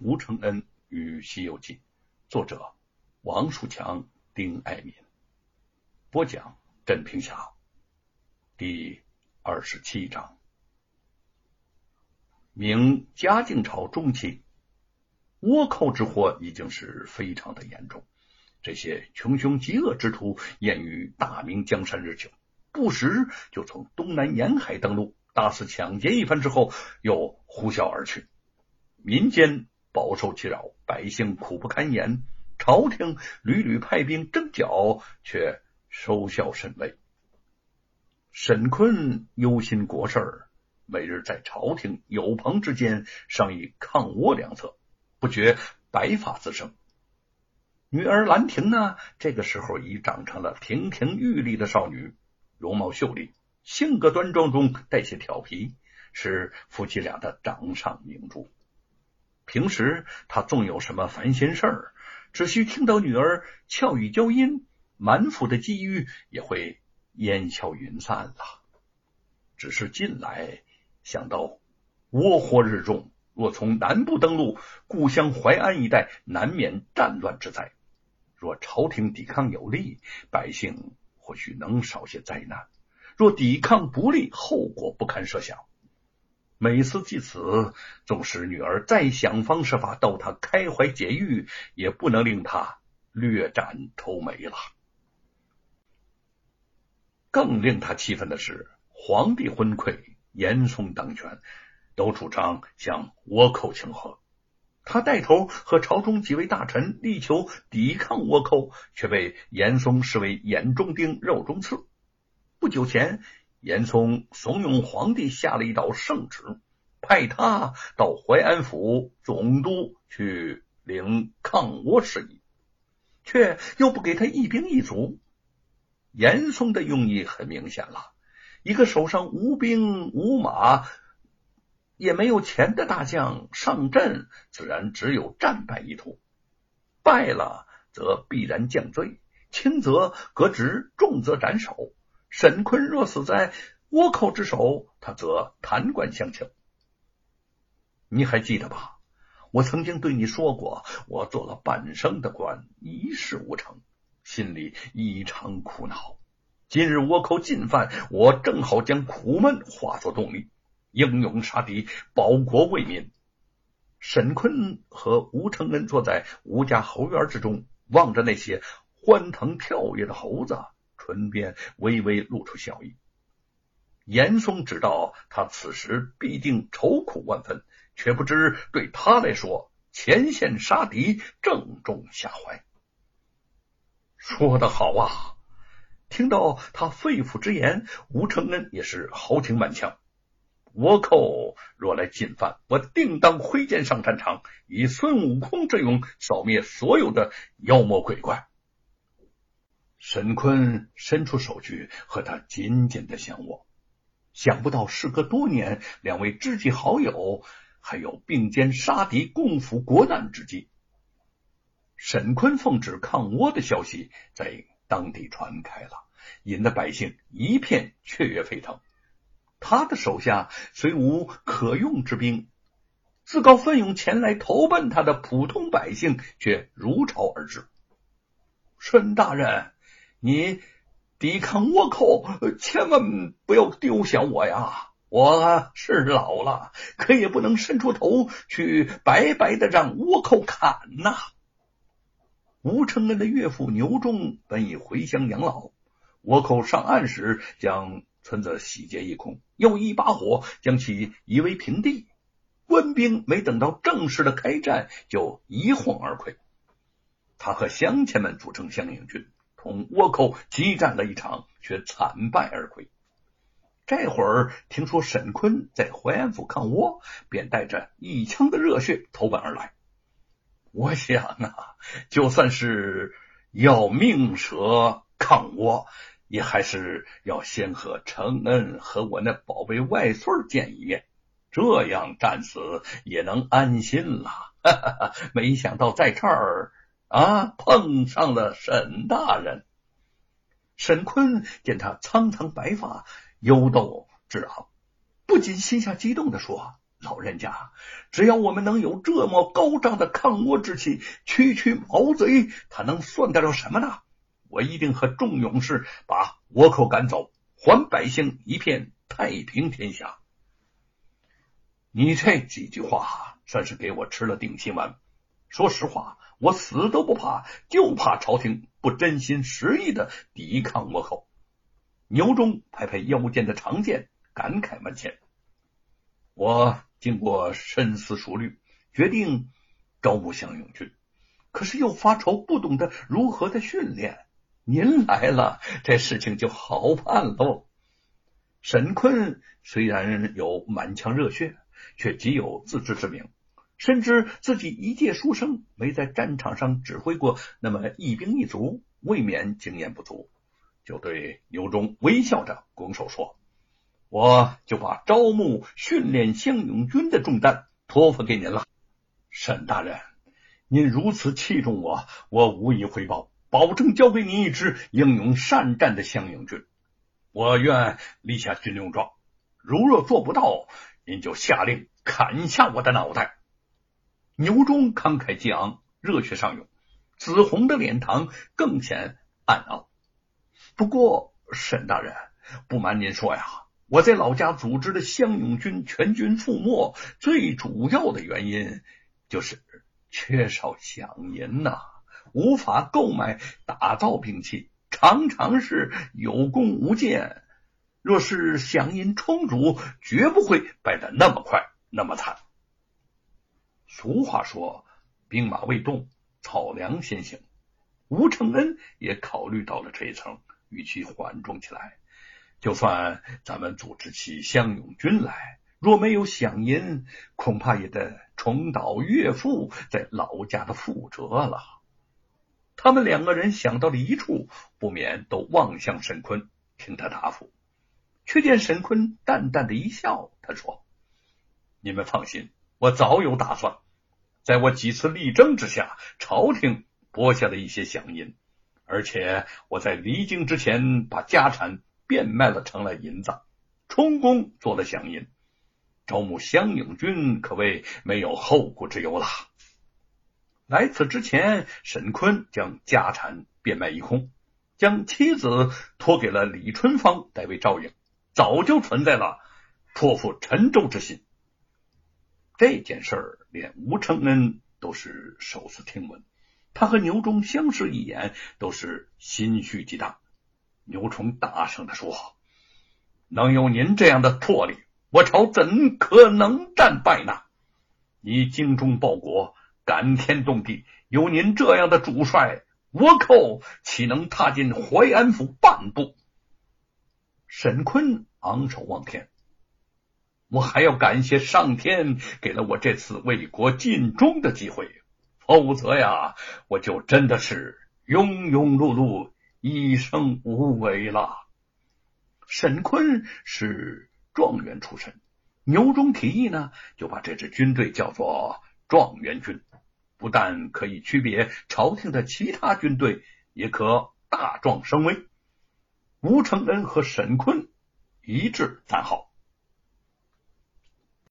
吴承恩与《西游记》，作者王树强、丁爱民，播讲镇平侠，第二十七章。明嘉靖朝中期，倭寇之祸已经是非常的严重，这些穷凶极恶之徒厌于大明江山日久，不时就从东南沿海登陆，大肆抢劫一番之后，又呼啸而去，民间。饱受其扰，百姓苦不堪言。朝廷屡屡派兵征剿，却收效甚微。沈坤忧心国事，每日在朝廷友朋之间商议抗倭良策，不觉白发滋生。女儿兰亭呢，这个时候已长成了亭亭玉立的少女，容貌秀丽，性格端庄中带些调皮，是夫妻俩的掌上明珠。平时他纵有什么烦心事儿，只需听到女儿俏语娇音，满腹的机遇也会烟消云散了。只是近来想到倭祸日重，若从南部登陆，故乡淮安一带难免战乱之灾。若朝廷抵抗有力，百姓或许能少些灾难；若抵抗不利，后果不堪设想。每次祭此，纵使女儿再想方设法逗他开怀解郁，也不能令他略展愁眉了。更令他气愤的是，皇帝昏聩，严嵩当权，都主张向倭寇请和。他带头和朝中几位大臣力求抵抗倭寇，却被严嵩视为眼中钉、肉中刺。不久前。严嵩怂恿皇帝下了一道圣旨，派他到淮安府总督去领抗倭事宜，却又不给他一兵一卒。严嵩的用意很明显了：一个手上无兵无马也没有钱的大将上阵，自然只有战败一途。败了则必然降罪，轻则革职，重则斩首。沈坤若死在倭寇之手，他则弹冠相庆。你还记得吧？我曾经对你说过，我做了半生的官，一事无成，心里异常苦恼。今日倭寇进犯，我正好将苦闷化作动力，英勇杀敌，保国为民。沈坤和吴承恩坐在吴家后院之中，望着那些欢腾跳跃的猴子。唇边微微露出笑意。严嵩知道他此时必定愁苦万分，却不知对他来说，前线杀敌正中下怀。说得好啊！听到他肺腑之言，吴承恩也是豪情满腔。倭寇若来进犯，我定当挥剑上战场，以孙悟空之勇扫灭所有的妖魔鬼怪。沈坤伸出手去，和他紧紧的相握。想不到事隔多年，两位知己好友还有并肩杀敌、共赴国难之际。沈坤奉旨抗倭的消息在当地传开了，引得百姓一片雀跃沸腾。他的手下虽无可用之兵，自告奋勇前来投奔他的普通百姓却如潮而至。沈大人。你抵抗倭寇，千万不要丢下我呀！我是老了，可也不能伸出头去白白的让倭寇砍呐。吴承恩的岳父牛忠本已回乡养老，倭寇上岸时将村子洗劫一空，又一把火将其夷为平地。官兵没等到正式的开战，就一晃而溃。他和乡亲们组成乡营军。同倭寇激战了一场，却惨败而归。这会儿听说沈坤在淮安府抗倭，便带着一腔的热血投奔而来。我想啊，就算是要命舍抗倭，也还是要先和承恩和我那宝贝外孙见一面，这样战死也能安心了。哈哈哈没想到在这儿。啊！碰上了沈大人。沈坤见他苍苍白发，忧斗志昂，不禁心下激动的说：“老人家，只要我们能有这么高涨的抗倭之气，区区毛贼，他能算得了什么呢？我一定和众勇士把倭寇赶走，还百姓一片太平天下。你这几句话算是给我吃了定心丸。说实话，我死都不怕，就怕朝廷不真心实意的抵抗倭寇。牛忠拍拍腰间的长剑，感慨万千。我。经过深思熟虑，决定招募乡勇军，可是又发愁不懂得如何的训练。您来了，这事情就好办喽。沈坤虽然有满腔热血，却极有自知之明，深知自己一介书生，没在战场上指挥过那么一兵一卒，未免经验不足，就对牛忠微笑着拱手说。我就把招募训练乡勇军的重担托付给您了，沈大人，您如此器重我，我无以回报，保证交给您一支英勇善战的乡勇军。我愿立下军令状，如若做不到，您就下令砍下我的脑袋。牛忠慷慨激昂，热血上涌，紫红的脸庞更显暗傲。不过，沈大人，不瞒您说呀。我在老家组织的乡勇军全军覆没，最主要的原因就是缺少饷银呐，无法购买打造兵器，常常是有功无践。若是饷银充足，绝不会败得那么快那么惨。俗话说：“兵马未动，草粮先行。”吴承恩也考虑到了这一层，语气缓重起来。就算咱们组织起乡勇军来，若没有饷银，恐怕也得重蹈岳父在老家的覆辙了。他们两个人想到了一处，不免都望向沈坤，听他答复。却见沈坤淡淡的一笑，他说：“你们放心，我早有打算。在我几次力争之下，朝廷拨下了一些饷银，而且我在离京之前把家产。”变卖了，成了银子，充公做了饷银，招募乡勇军可谓没有后顾之忧了。来此之前，沈坤将家产变卖一空，将妻子托给了李春芳代为照应，早就存在了托付陈州之心。这件事儿，连吴承恩都是首次听闻，他和牛忠相视一眼，都是心绪激荡。牛崇大声的说：“能有您这样的魄力，我朝怎可能战败呢？你精忠报国，感天动地，有您这样的主帅，倭寇岂能踏进淮安府半步？”沈坤昂首望天：“我还要感谢上天，给了我这次为国尽忠的机会，否则呀，我就真的是庸庸碌碌。”一生无为了。沈坤是状元出身，牛忠提议呢，就把这支军队叫做状元军，不但可以区别朝廷的其他军队，也可大壮声威。吴承恩和沈坤一致赞好。